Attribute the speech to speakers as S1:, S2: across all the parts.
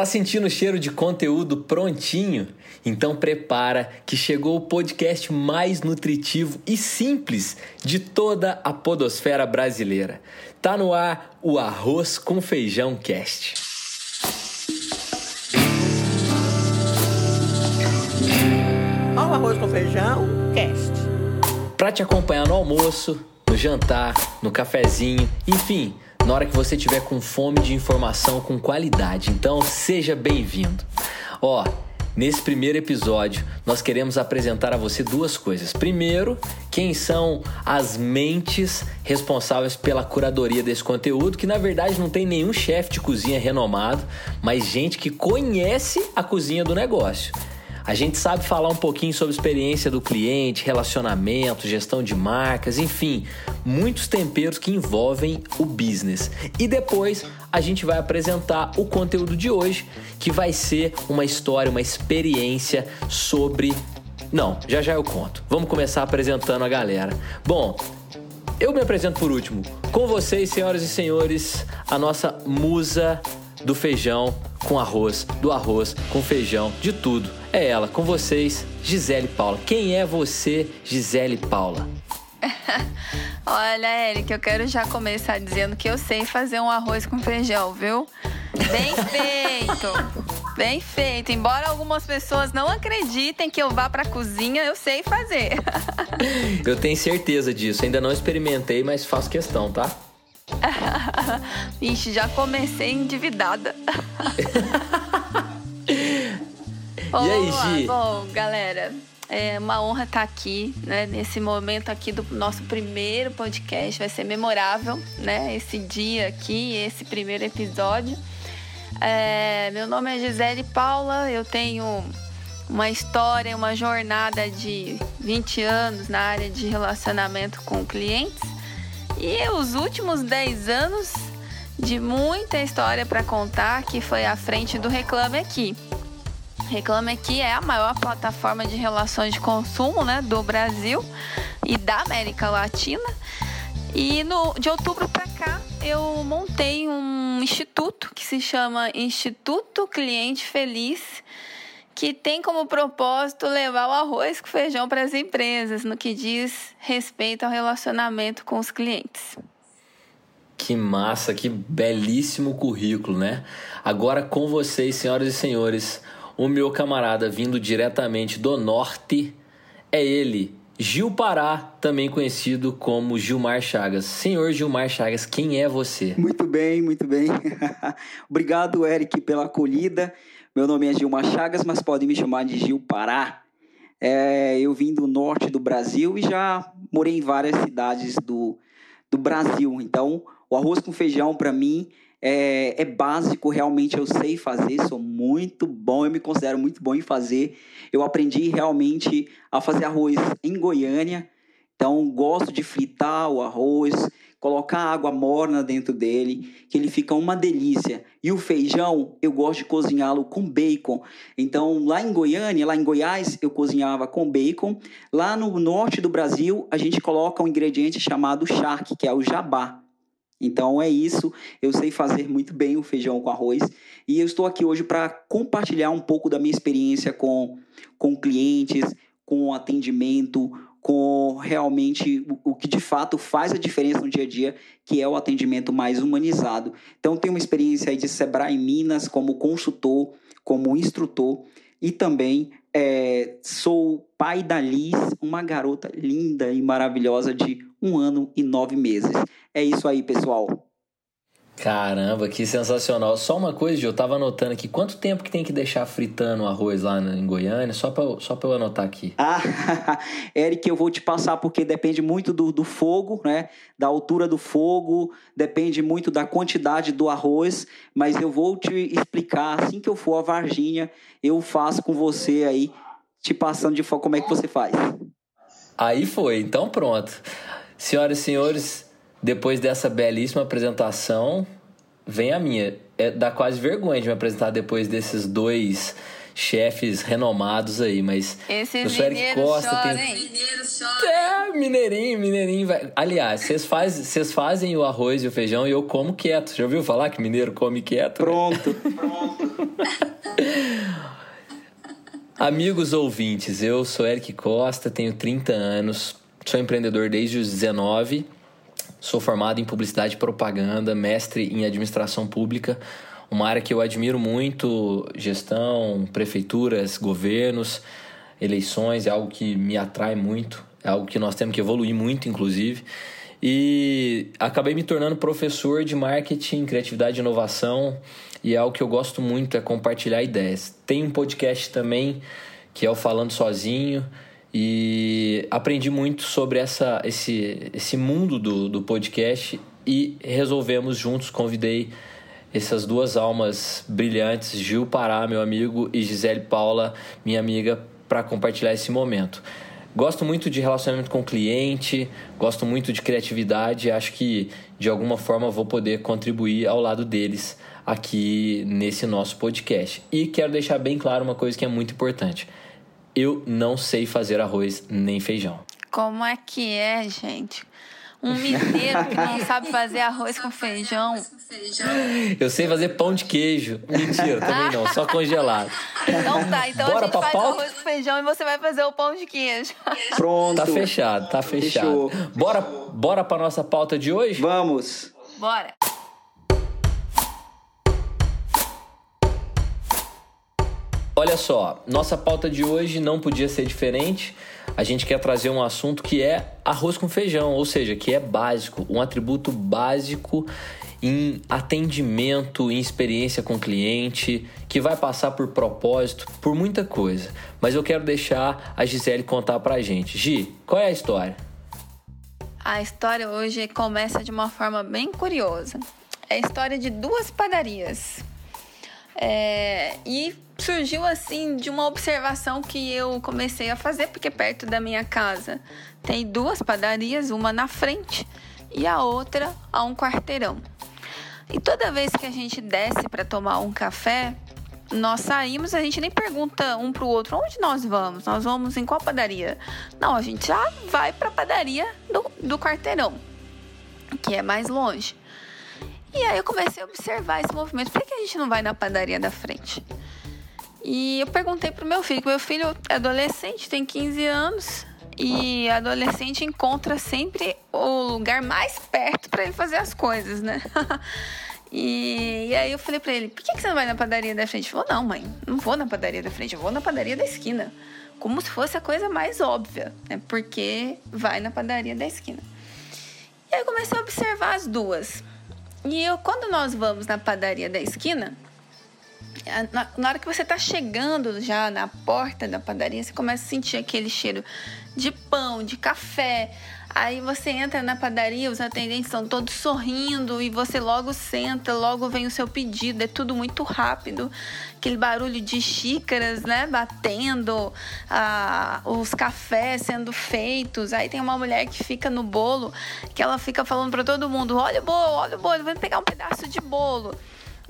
S1: Tá sentindo o cheiro de conteúdo prontinho? Então prepara que chegou o podcast mais nutritivo e simples de toda a podosfera brasileira. Tá no ar o Arroz com Feijão Cast.
S2: O Arroz com Feijão Cast.
S1: Para te acompanhar no almoço, no jantar, no cafezinho, enfim, na hora que você tiver com fome de informação com qualidade. Então, seja bem-vindo. Ó, nesse primeiro episódio, nós queremos apresentar a você duas coisas. Primeiro, quem são as mentes responsáveis pela curadoria desse conteúdo, que na verdade não tem nenhum chefe de cozinha renomado, mas gente que conhece a cozinha do negócio. A gente sabe falar um pouquinho sobre experiência do cliente, relacionamento, gestão de marcas, enfim, muitos temperos que envolvem o business. E depois a gente vai apresentar o conteúdo de hoje, que vai ser uma história, uma experiência sobre. Não, já já eu conto. Vamos começar apresentando a galera. Bom, eu me apresento por último. Com vocês, senhoras e senhores, a nossa musa do feijão com arroz, do arroz com feijão, de tudo. É ela, com vocês, Gisele Paula. Quem é você, Gisele Paula?
S3: Olha, Eric, eu quero já começar dizendo que eu sei fazer um arroz com feijão, viu? Bem feito! Bem feito. Embora algumas pessoas não acreditem que eu vá pra cozinha, eu sei fazer.
S1: eu tenho certeza disso. Ainda não experimentei, mas faço questão, tá?
S3: Ixi, já comecei endividada.
S1: E aí, Gi?
S3: Bom, galera, é uma honra estar aqui, né? Nesse momento aqui do nosso primeiro podcast. Vai ser memorável, né? Esse dia aqui, esse primeiro episódio. É, meu nome é Gisele Paula, eu tenho uma história, uma jornada de 20 anos na área de relacionamento com clientes. E os últimos 10 anos de muita história para contar, que foi à frente do Reclame Aqui. Reclame Aqui é a maior plataforma de relações de consumo né, do Brasil e da América Latina. E no, de outubro para cá eu montei um instituto que se chama Instituto Cliente Feliz, que tem como propósito levar o arroz com feijão para as empresas no que diz respeito ao relacionamento com os clientes.
S1: Que massa, que belíssimo currículo, né? Agora com vocês, senhoras e senhores, o meu camarada vindo diretamente do norte é ele, Gil Pará, também conhecido como Gilmar Chagas. Senhor Gilmar Chagas, quem é você?
S2: Muito bem, muito bem. Obrigado, Eric, pela acolhida. Meu nome é Gilmar Chagas, mas podem me chamar de Gil Pará. É, eu vim do norte do Brasil e já morei em várias cidades do, do Brasil. Então, o arroz com feijão, para mim, é, é, básico, realmente eu sei fazer, sou muito bom, eu me considero muito bom em fazer. Eu aprendi realmente a fazer arroz em Goiânia, então gosto de fritar o arroz, colocar água morna dentro dele, que ele fica uma delícia. E o feijão, eu gosto de cozinhá-lo com bacon. Então, lá em Goiânia, lá em Goiás, eu cozinhava com bacon. Lá no norte do Brasil, a gente coloca um ingrediente chamado charque, que é o jabá. Então é isso, eu sei fazer muito bem o feijão com arroz. E eu estou aqui hoje para compartilhar um pouco da minha experiência com, com clientes, com atendimento, com realmente o, que de fato faz a diferença no dia a dia, que é o atendimento mais humanizado. Então, tenho uma experiência aí de Sebrae Minas como consultor, como instrutor e também é, sou pai da Liz, uma garota linda e maravilhosa de um ano e nove meses. É isso aí, pessoal.
S1: Caramba, que sensacional. Só uma coisa, eu tava anotando aqui, quanto tempo que tem que deixar fritando o arroz lá em Goiânia? Só pra, só pra eu anotar aqui.
S2: Ah, Eric, eu vou te passar porque depende muito do, do fogo, né? Da altura do fogo, depende muito da quantidade do arroz, mas eu vou te explicar assim que eu for a Varginha, eu faço com você aí, te passando de como é que você faz.
S1: Aí foi, então pronto. Senhoras e senhores, depois dessa belíssima apresentação, vem a minha. É, dá quase vergonha de me apresentar depois desses dois chefes renomados aí, mas
S3: Esse
S1: eu sou Eric Costa,
S3: chora,
S1: tem...
S3: hein?
S1: É, mineirinho, mineirinho. Vai... Aliás, vocês faz, vocês fazem o arroz e o feijão e eu como quieto. Já ouviu falar que mineiro come quieto?
S2: Pronto, pronto.
S1: Amigos ouvintes, eu sou Eric Costa, tenho 30 anos, sou empreendedor desde os 19, sou formado em publicidade e propaganda, mestre em administração pública, uma área que eu admiro muito, gestão, prefeituras, governos, eleições, é algo que me atrai muito, é algo que nós temos que evoluir muito, inclusive. E acabei me tornando professor de marketing, criatividade e inovação, e é algo que eu gosto muito é compartilhar ideias. Tem um podcast também que é o Falando Sozinho, e aprendi muito sobre essa, esse, esse mundo do, do podcast e resolvemos juntos, convidei essas duas almas brilhantes, Gil Pará, meu amigo, e Gisele Paula, minha amiga, para compartilhar esse momento. Gosto muito de relacionamento com cliente, gosto muito de criatividade, acho que de alguma forma vou poder contribuir ao lado deles aqui nesse nosso podcast. E quero deixar bem claro uma coisa que é muito importante. Eu não sei fazer arroz nem feijão.
S3: Como é que é, gente? Um mineiro que não sabe fazer arroz com feijão.
S1: Eu sei fazer pão de queijo. Mentira, também não, só congelado.
S3: Então tá, então
S1: Bora
S3: a gente faz
S1: pauta?
S3: arroz com feijão e você vai fazer o pão de queijo.
S2: Pronto.
S1: Tá fechado, tá fechado.
S2: Fechou.
S1: Bora, bora pra nossa pauta de hoje?
S2: Vamos.
S3: Bora.
S1: Olha só, nossa pauta de hoje não podia ser diferente. A gente quer trazer um assunto que é arroz com feijão, ou seja, que é básico, um atributo básico em atendimento, em experiência com cliente, que vai passar por propósito, por muita coisa. Mas eu quero deixar a Gisele contar pra gente. Gi, qual é a história?
S3: A história hoje começa de uma forma bem curiosa. É a história de duas padarias. É, e surgiu assim de uma observação que eu comecei a fazer, porque perto da minha casa tem duas padarias, uma na frente e a outra a um quarteirão. E toda vez que a gente desce para tomar um café, nós saímos, a gente nem pergunta um pro outro onde nós vamos, nós vamos em qual padaria. Não, a gente já vai para a padaria do, do quarteirão, que é mais longe. E aí eu comecei a observar esse movimento. Por que a gente não vai na padaria da frente? E eu perguntei pro meu filho, que meu filho é adolescente, tem 15 anos, e adolescente encontra sempre o lugar mais perto para ele fazer as coisas, né? e, e aí eu falei para ele, por que, que você não vai na padaria da frente? Ele falou, não, mãe, não vou na padaria da frente, eu vou na padaria da esquina. Como se fosse a coisa mais óbvia, né? Porque vai na padaria da esquina. E aí eu comecei a observar as duas. E eu, quando nós vamos na padaria da esquina, na, na hora que você tá chegando já na porta da padaria, você começa a sentir aquele cheiro de pão, de café. Aí você entra na padaria, os atendentes estão todos sorrindo e você logo senta, logo vem o seu pedido. É tudo muito rápido. Aquele barulho de xícaras, né, batendo, ah, os cafés sendo feitos. Aí tem uma mulher que fica no bolo, que ela fica falando para todo mundo: olha o bolo, olha o bolo, vem pegar um pedaço de bolo.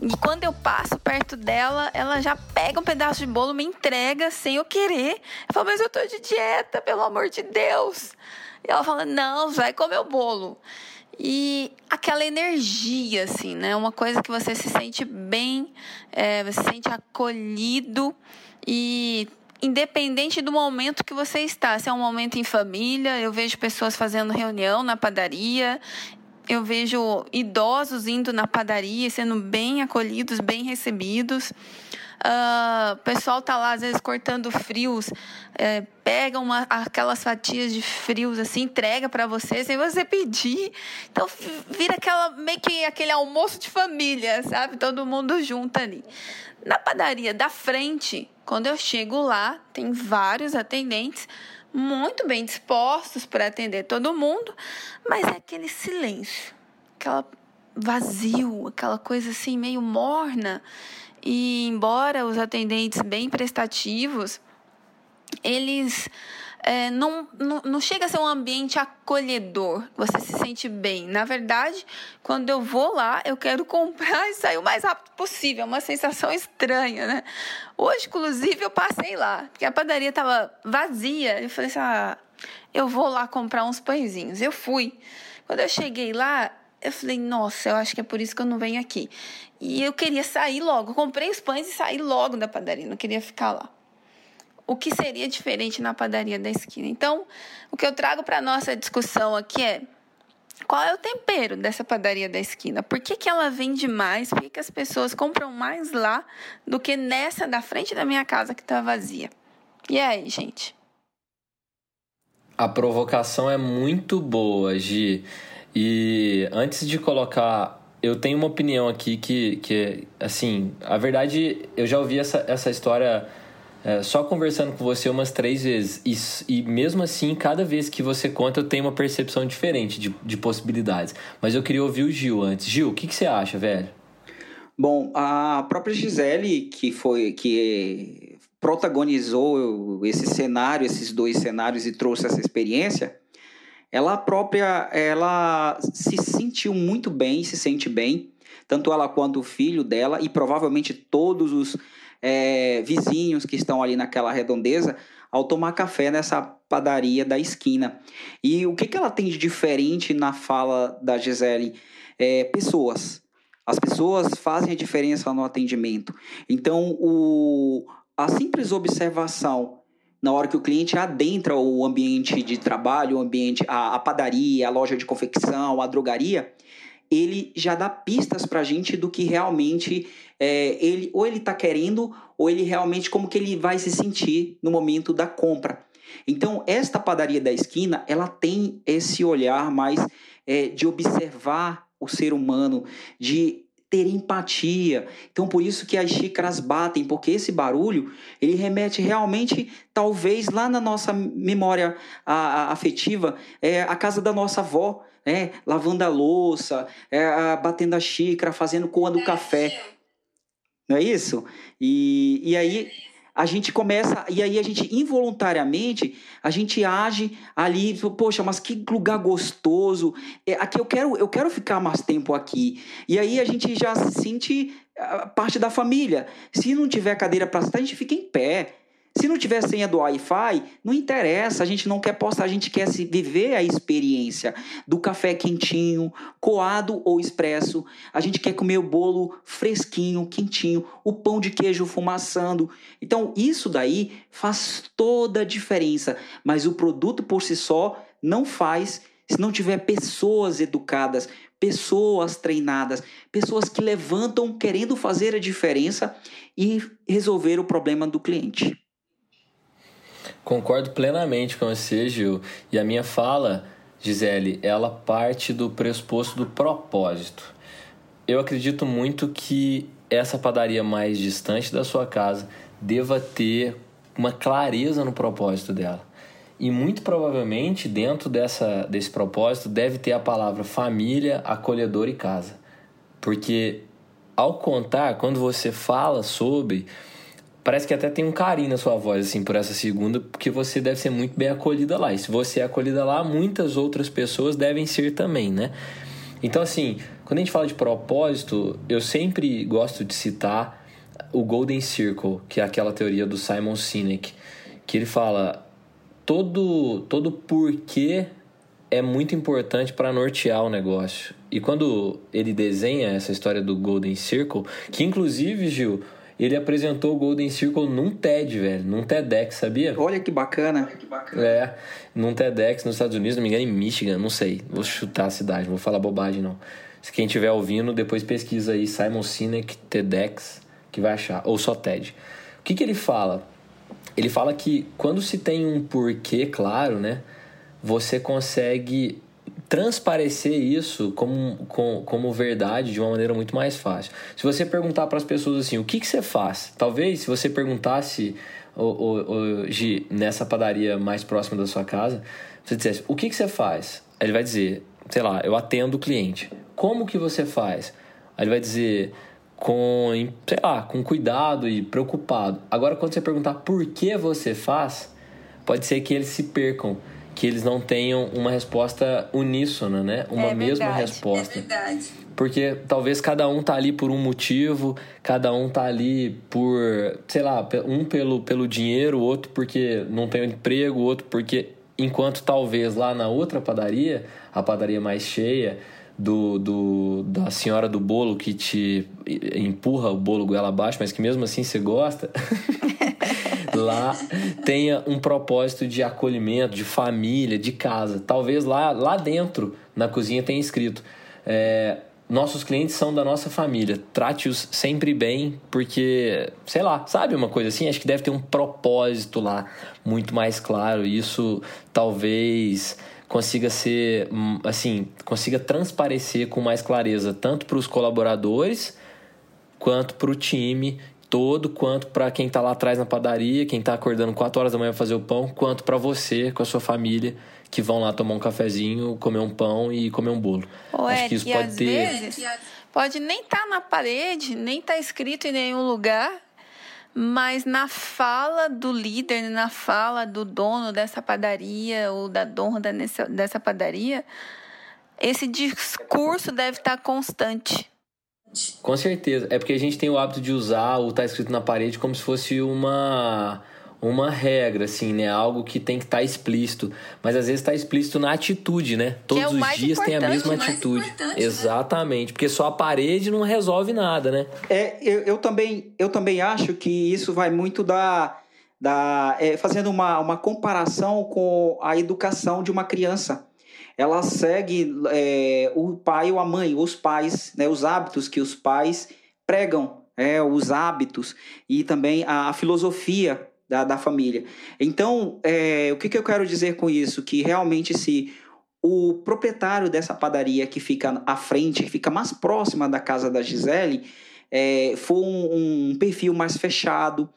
S3: E quando eu passo perto dela, ela já pega um pedaço de bolo, me entrega sem eu querer. Eu falo, mas eu tô de dieta, pelo amor de Deus. E ela fala, não, vai comer o bolo. E aquela energia, assim, né? Uma coisa que você se sente bem, é, você se sente acolhido e independente do momento que você está, se é um momento em família, eu vejo pessoas fazendo reunião na padaria, eu vejo idosos indo na padaria, sendo bem acolhidos, bem recebidos. Uh, o pessoal tá lá, às vezes, cortando frios, é, pega uma, aquelas fatias de frios, assim, entrega para você, sem você pedir. Então, vira aquela, meio que aquele almoço de família, sabe? Todo mundo junto ali. Na padaria da frente, quando eu chego lá, tem vários atendentes muito bem dispostos para atender todo mundo, mas é aquele silêncio, aquela vazio, aquela coisa assim meio morna. E embora os atendentes bem prestativos, eles é, não, não, não chega a ser um ambiente acolhedor, você se sente bem. Na verdade, quando eu vou lá, eu quero comprar e sair o mais rápido possível. É uma sensação estranha, né? Hoje, inclusive, eu passei lá, porque a padaria estava vazia. Eu falei assim: ah, eu vou lá comprar uns pãezinhos. Eu fui. Quando eu cheguei lá, eu falei, nossa, eu acho que é por isso que eu não venho aqui. E eu queria sair logo. Eu comprei os pães e saí logo da padaria, não queria ficar lá. O que seria diferente na padaria da esquina? Então, o que eu trago para nossa discussão aqui é qual é o tempero dessa padaria da esquina? Por que, que ela vende mais? Por que, que as pessoas compram mais lá do que nessa da frente da minha casa que está vazia? E aí, gente?
S1: A provocação é muito boa, Gi. E antes de colocar, eu tenho uma opinião aqui que, que assim, a verdade, eu já ouvi essa, essa história é, só conversando com você umas três vezes. E, e mesmo assim, cada vez que você conta, eu tenho uma percepção diferente de, de possibilidades. Mas eu queria ouvir o Gil antes. Gil, o que, que você acha, velho?
S2: Bom, a própria Gisele, que foi que protagonizou esse cenário, esses dois cenários e trouxe essa experiência, ela própria, ela se sentiu muito bem, se sente bem, tanto ela quanto o filho dela e provavelmente todos os é, vizinhos que estão ali naquela redondeza ao tomar café nessa padaria da esquina. E o que, que ela tem de diferente na fala da Gisele? É, pessoas. As pessoas fazem a diferença no atendimento. Então, o, a simples observação na hora que o cliente adentra o ambiente de trabalho, o ambiente, a, a padaria, a loja de confecção, a drogaria, ele já dá pistas para a gente do que realmente é, ele ou ele está querendo ou ele realmente como que ele vai se sentir no momento da compra. Então esta padaria da esquina ela tem esse olhar mais é, de observar o ser humano, de ter empatia. Então por isso que as xícaras batem, porque esse barulho ele remete realmente talvez lá na nossa memória afetiva é, a casa da nossa avó, né? lavando a louça, é, batendo a xícara, fazendo coa do café. Não é isso? E, e aí a gente começa, e aí a gente involuntariamente, a gente age ali, poxa, mas que lugar gostoso, é, aqui eu quero, eu quero ficar mais tempo aqui. E aí a gente já se sente ah, parte da família. Se não tiver cadeira para sentar, a gente fica em pé. Se não tiver senha do Wi-Fi, não interessa, a gente não quer postar, a gente quer se viver a experiência do café quentinho, coado ou expresso. A gente quer comer o bolo fresquinho, quentinho, o pão de queijo fumaçando. Então, isso daí faz toda a diferença, mas o produto por si só não faz se não tiver pessoas educadas, pessoas treinadas, pessoas que levantam querendo fazer a diferença e resolver o problema do cliente.
S1: Concordo plenamente com você, Gil. E a minha fala, Gisele, ela parte do pressuposto do propósito. Eu acredito muito que essa padaria mais distante da sua casa deva ter uma clareza no propósito dela. E muito provavelmente dentro dessa, desse propósito deve ter a palavra família, acolhedor e casa. Porque ao contar, quando você fala sobre parece que até tem um carinho na sua voz, assim, por essa segunda, porque você deve ser muito bem acolhida lá. E se você é acolhida lá, muitas outras pessoas devem ser também, né? Então, assim, quando a gente fala de propósito, eu sempre gosto de citar o Golden Circle, que é aquela teoria do Simon Sinek, que ele fala todo todo porquê é muito importante para nortear o negócio. E quando ele desenha essa história do Golden Circle, que inclusive, Gil, ele apresentou o Golden Circle num TED, velho, num TEDx, sabia?
S2: Olha que bacana.
S1: É, num TEDx nos Estados Unidos, não me engano, em Michigan, não sei. Vou chutar a cidade, não vou falar bobagem não. Se quem estiver ouvindo, depois pesquisa aí Simon Sinek TEDx, que vai achar, ou só TED. O que, que ele fala? Ele fala que quando se tem um porquê claro, né, você consegue transparecer isso como, como, como verdade de uma maneira muito mais fácil. Se você perguntar para as pessoas assim, o que, que você faz? Talvez se você perguntasse hoje nessa padaria mais próxima da sua casa, você dissesse, o que, que você faz? Ele vai dizer, sei lá, eu atendo o cliente. Como que você faz? Ele vai dizer, com, sei lá, com cuidado e preocupado. Agora, quando você perguntar por que você faz, pode ser que eles se percam, que eles não tenham uma resposta uníssona, né? Uma
S3: é
S1: mesma
S3: verdade,
S1: resposta.
S3: É verdade.
S1: Porque talvez cada um tá ali por um motivo, cada um tá ali por, sei lá, um pelo, pelo dinheiro, outro porque não tem um emprego, outro porque enquanto talvez lá na outra padaria, a padaria mais cheia, do, do, da senhora do bolo que te empurra o bolo goela abaixo, mas que mesmo assim você gosta, lá tenha um propósito de acolhimento, de família, de casa. Talvez lá, lá dentro, na cozinha, tenha escrito. É, nossos clientes são da nossa família. Trate-os sempre bem, porque, sei lá, sabe uma coisa assim? Acho que deve ter um propósito lá muito mais claro. Isso talvez consiga ser, hum, assim, consiga transparecer com mais clareza, tanto para os colaboradores quanto para o time todo, quanto para quem está lá atrás na padaria, quem está acordando 4 horas da manhã para fazer o pão, quanto para você com a sua família que vão lá tomar um cafezinho, comer um pão e comer um bolo.
S3: Ô, Acho que isso pode ter. Vezes, pode nem estar tá na parede, nem estar tá escrito em nenhum lugar, mas na fala do líder, na fala do dono dessa padaria ou da dona dessa padaria, esse discurso deve estar constante.
S1: Com certeza. É porque a gente tem o hábito de usar o tá escrito na parede como se fosse uma uma regra, assim, né? Algo que tem que estar tá explícito. Mas às vezes está explícito na atitude, né? Todos é os dias tem a mesma atitude. Né? Exatamente. Né? Porque só a parede não resolve nada, né?
S2: É, eu, eu, também, eu também acho que isso vai muito da. da é, fazendo uma, uma comparação com a educação de uma criança. Ela segue é, o pai ou a mãe, os pais, né, os hábitos que os pais pregam, é, os hábitos e também a, a filosofia da, da família. Então, é, o que, que eu quero dizer com isso? Que realmente se o proprietário dessa padaria que fica à frente, que fica mais próxima da casa da Gisele, é, for um, um, perfil mais fechado,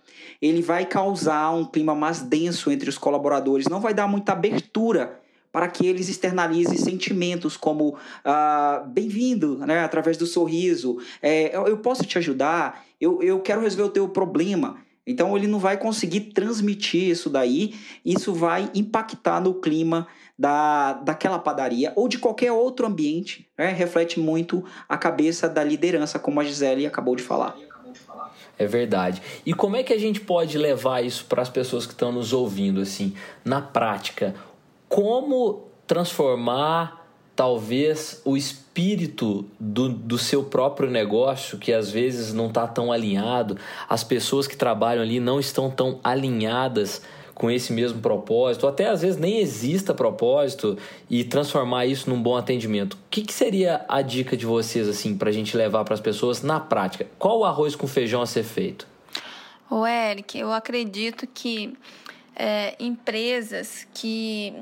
S2: ele vai causar um clima mais denso entre os colaboradores, não vai dar muita abertura para que eles externalizem sentimentos como ah, bem-vindo, né, através do sorriso, é, eu, eu posso te ajudar, eu, eu quero resolver o teu problema. Então ele não vai conseguir transmitir isso daí, isso vai impactar no clima da, daquela padaria ou de qualquer outro ambiente, né? reflete muito a cabeça da liderança, como a Gisele acabou de falar.
S1: É verdade. E como é que a gente pode levar isso para as pessoas que estão nos ouvindo, assim, na prática? Como transformar talvez o espírito do, do seu próprio negócio, que às vezes não está tão alinhado, as pessoas que trabalham ali não estão tão alinhadas com esse mesmo propósito, ou até às vezes nem exista propósito, e transformar isso num bom atendimento. O que, que seria a dica de vocês assim para a gente levar para as pessoas na prática? Qual o arroz com feijão a ser feito?
S3: O Eric, eu acredito que é, empresas que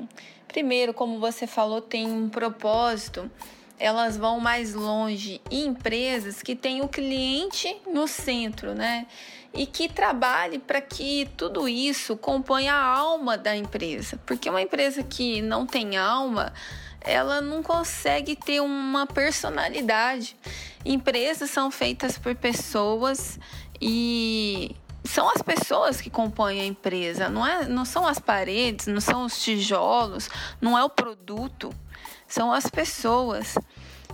S3: Primeiro, como você falou, tem um propósito, elas vão mais longe. E empresas que têm o cliente no centro, né? E que trabalhe para que tudo isso componha a alma da empresa. Porque uma empresa que não tem alma, ela não consegue ter uma personalidade. Empresas são feitas por pessoas e são as pessoas que compõem a empresa, não, é, não são as paredes, não são os tijolos, não é o produto, são as pessoas.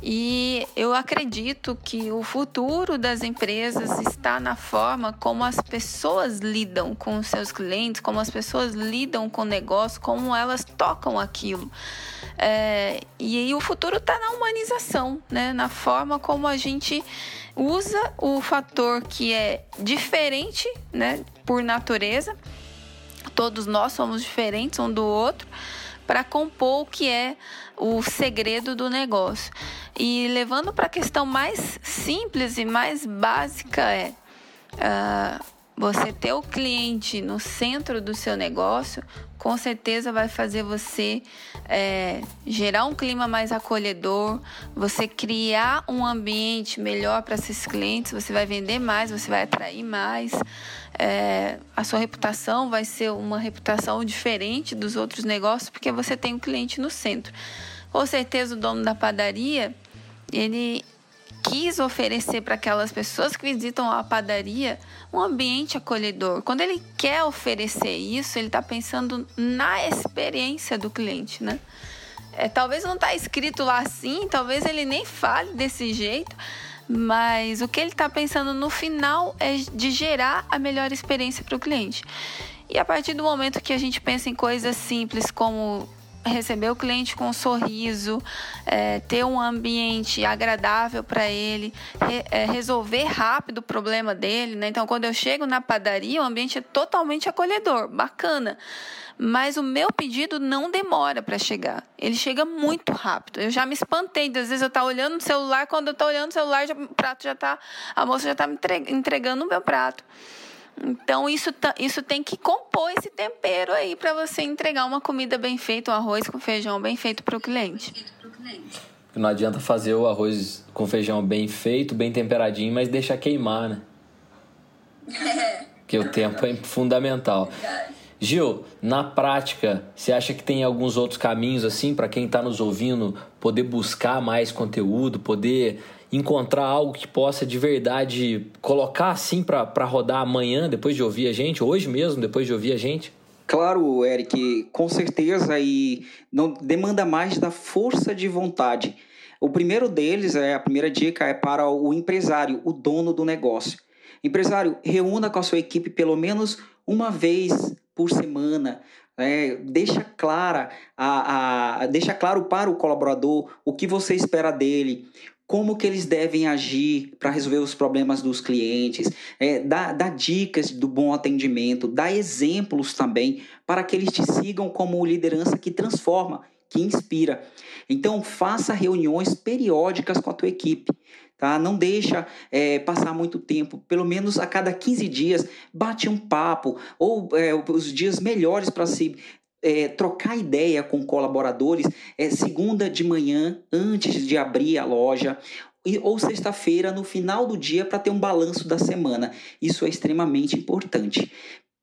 S3: E eu acredito que o futuro das empresas está na forma como as pessoas lidam com os seus clientes, como as pessoas lidam com o negócio, como elas tocam aquilo. É, e, e o futuro está na humanização, né? na forma como a gente usa o fator que é diferente, né, por natureza. Todos nós somos diferentes um do outro para compor o que é o segredo do negócio. E levando para a questão mais simples e mais básica é uh, você ter o cliente no centro do seu negócio, com certeza vai fazer você é, gerar um clima mais acolhedor, você criar um ambiente melhor para esses clientes, você vai vender mais, você vai atrair mais, é, a sua reputação vai ser uma reputação diferente dos outros negócios, porque você tem o um cliente no centro. Com certeza o dono da padaria, ele quis oferecer para aquelas pessoas que visitam a padaria um ambiente acolhedor. Quando ele quer oferecer isso, ele está pensando na experiência do cliente, né? É, talvez não está escrito lá assim, talvez ele nem fale desse jeito, mas o que ele está pensando no final é de gerar a melhor experiência para o cliente. E a partir do momento que a gente pensa em coisas simples como receber o cliente com um sorriso, é, ter um ambiente agradável para ele, re, é, resolver rápido o problema dele. Né? Então, quando eu chego na padaria, o ambiente é totalmente acolhedor, bacana. Mas o meu pedido não demora para chegar. Ele chega muito rápido. Eu já me espantei. Às vezes eu estou olhando no celular, quando eu estou olhando no celular, já, o prato já está. A moça já está me entregando o meu prato. Então, isso, isso tem que compor esse tempero aí para você entregar uma comida bem feita, um arroz com feijão bem feito para o cliente.
S1: Não adianta fazer o arroz com feijão bem feito, bem temperadinho, mas deixar queimar, né? Porque o tempo é fundamental. Gil, na prática, você acha que tem alguns outros caminhos assim para quem está nos ouvindo poder buscar mais conteúdo, poder encontrar algo que possa de verdade colocar assim para rodar amanhã, depois de ouvir a gente, hoje mesmo, depois de ouvir a gente?
S2: Claro, Eric, com certeza e não demanda mais da força de vontade. O primeiro deles é a primeira dica é para o empresário, o dono do negócio. Empresário, reúna com a sua equipe pelo menos uma vez por semana. É, deixa clara a, a, deixa claro para o colaborador o que você espera dele, como que eles devem agir para resolver os problemas dos clientes, é, dá, dá dicas do bom atendimento, dá exemplos também para que eles te sigam como liderança que transforma, que inspira. Então faça reuniões periódicas com a tua equipe. Tá? Não deixa é, passar muito tempo, pelo menos a cada 15 dias, bate um papo, ou é, os dias melhores para se é, trocar ideia com colaboradores é segunda de manhã, antes de abrir a loja, ou sexta-feira, no final do dia, para ter um balanço da semana. Isso é extremamente importante.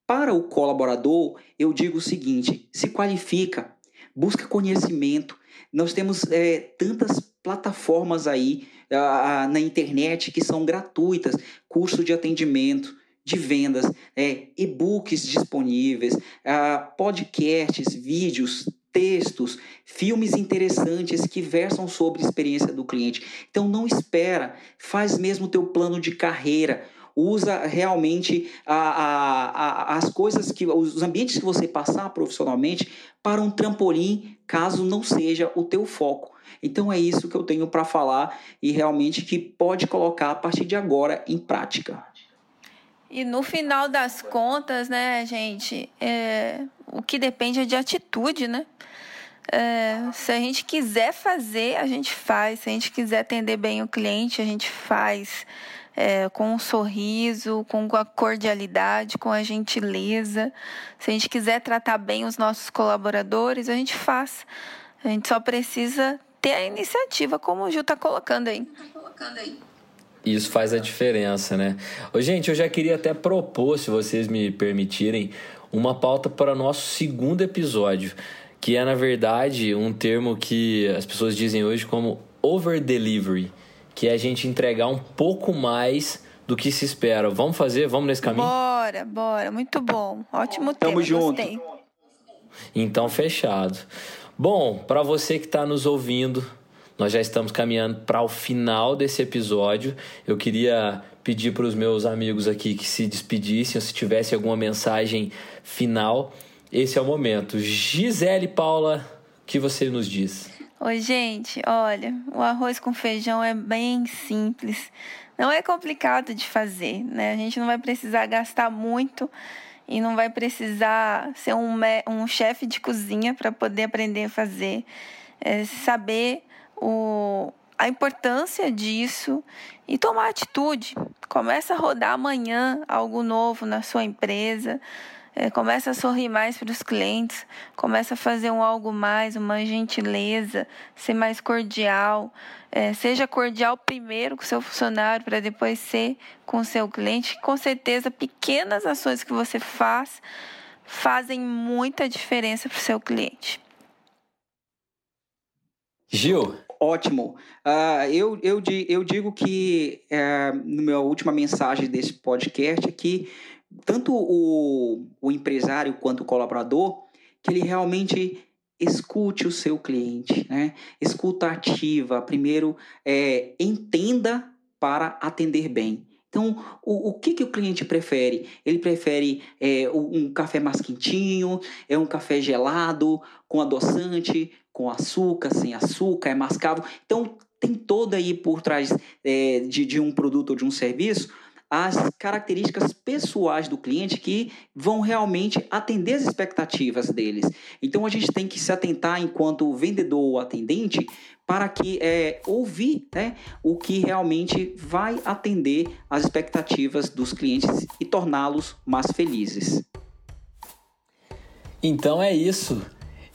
S2: Para o colaborador, eu digo o seguinte: se qualifica, busca conhecimento. Nós temos é, tantas plataformas aí a, na internet que são gratuitas, curso de atendimento de vendas, é, e-books disponíveis, uh, podcasts, vídeos, textos, filmes interessantes que versam sobre a experiência do cliente. Então não espera, faz mesmo o teu plano de carreira, usa realmente a, a, a, as coisas que os ambientes que você passar profissionalmente para um trampolim, caso não seja o teu foco. Então é isso que eu tenho para falar e realmente que pode colocar a partir de agora em prática.
S3: E no final das contas, né, gente, é, o que depende é de atitude, né? É, se a gente quiser fazer, a gente faz. Se a gente quiser atender bem o cliente, a gente faz. É, com um sorriso, com a cordialidade, com a gentileza. Se a gente quiser tratar bem os nossos colaboradores, a gente faz. A gente só precisa ter a iniciativa, como o Gil está colocando aí. Tá colocando aí.
S1: Isso faz a diferença, né? Ô, gente, eu já queria até propor, se vocês me permitirem, uma pauta para nosso segundo episódio, que é, na verdade, um termo que as pessoas dizem hoje como over delivery, que é a gente entregar um pouco mais do que se espera. Vamos fazer? Vamos nesse caminho?
S3: Bora, bora. Muito bom. Ótimo
S2: Tamo
S3: tema.
S2: junto.
S3: Gostei.
S1: Então, fechado. Bom, para você que está nos ouvindo, nós já estamos caminhando para o final desse episódio. Eu queria pedir para os meus amigos aqui que se despedissem, ou se tivesse alguma mensagem final. Esse é o momento. Gisele Paula, o que você nos diz?
S3: Oi, gente. Olha, o arroz com feijão é bem simples. Não é complicado de fazer, né? A gente não vai precisar gastar muito e não vai precisar ser um, um chefe de cozinha para poder aprender a fazer. É saber o, a importância disso e tomar atitude. Começa a rodar amanhã algo novo na sua empresa. É, começa a sorrir mais para os clientes, começa a fazer um algo mais, uma gentileza, ser mais cordial. É, seja cordial primeiro com seu funcionário, para depois ser com seu cliente. Com certeza, pequenas ações que você faz fazem muita diferença para o seu cliente.
S1: Gil,
S2: Ótimo. Uh, eu, eu, eu digo que, uh, na minha última mensagem desse podcast, é que tanto o, o empresário quanto o colaborador, que ele realmente escute o seu cliente, né? Escuta ativa, primeiro é, entenda para atender bem. Então, o, o que, que o cliente prefere? Ele prefere é, um café mais quentinho, é um café gelado, com adoçante, com açúcar, sem açúcar, é mascavo. Então, tem toda aí por trás é, de, de um produto ou de um serviço as características pessoais do cliente que vão realmente atender as expectativas deles. Então a gente tem que se atentar enquanto vendedor ou atendente para que é, ouvir né, o que realmente vai atender as expectativas dos clientes e torná-los mais felizes.
S1: Então é isso.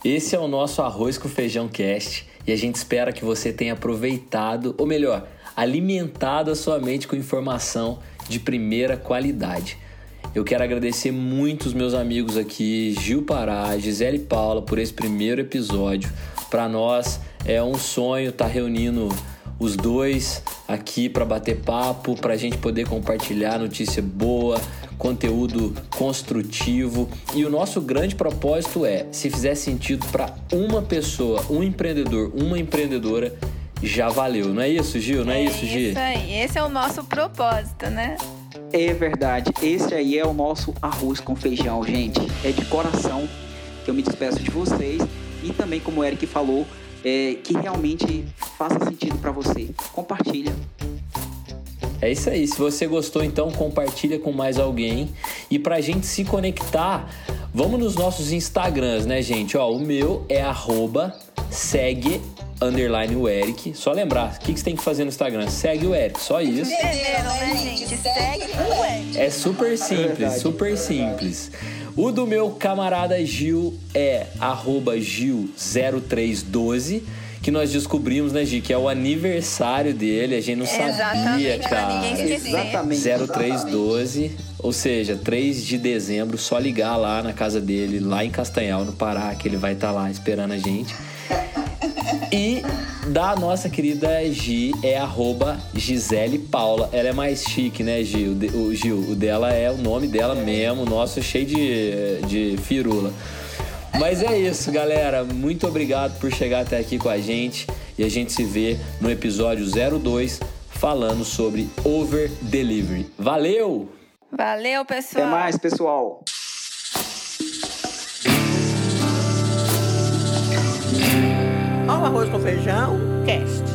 S1: Esse é o nosso Arroz com Feijão Cast e a gente espera que você tenha aproveitado, ou melhor, alimentado a sua mente com informação de primeira qualidade. Eu quero agradecer muito os meus amigos aqui, Gil Pará, Gisele Paula, por esse primeiro episódio. Para nós é um sonho estar tá reunindo os dois aqui para bater papo, para a gente poder compartilhar notícia boa, conteúdo construtivo. E o nosso grande propósito é: se fizer sentido para uma pessoa, um empreendedor, uma empreendedora, já valeu. Não é isso, Gil? Não é, é isso, Gil?
S3: Isso aí. Esse é o nosso propósito, né?
S2: É verdade. Esse aí é o nosso arroz com feijão, gente. É de coração que eu me despeço de vocês. E também, como o Eric falou, é, que realmente faça sentido para você. Compartilha.
S1: É isso aí. Se você gostou, então compartilha com mais alguém. E pra gente se conectar, vamos nos nossos Instagrams, né, gente? Ó, o meu é arroba segue underline o Eric. Só lembrar, o que, que você tem que fazer no Instagram? Segue o Eric, só isso.
S3: Entenderam, né, gente? Segue o Eric.
S1: É super simples, super simples. O do meu camarada Gil é Gil0312 que nós descobrimos, né, Gi, que é o aniversário dele, a gente não sabia, cara.
S2: Exatamente.
S1: 0312, ou seja, 3 de dezembro, só ligar lá na casa dele, lá em Castanhal, no Pará, que ele vai estar tá lá esperando a gente. E da nossa querida Gi é arroba Gisele Paula. Ela é mais chique, né, Gil? O, Gil, o dela é o nome dela mesmo, nosso cheio de, de firula. Mas é isso, galera. Muito obrigado por chegar até aqui com a gente. E a gente se vê no episódio 02 falando sobre over delivery. Valeu!
S3: Valeu, pessoal.
S2: Até mais, pessoal.
S4: Arroz com feijão, cast.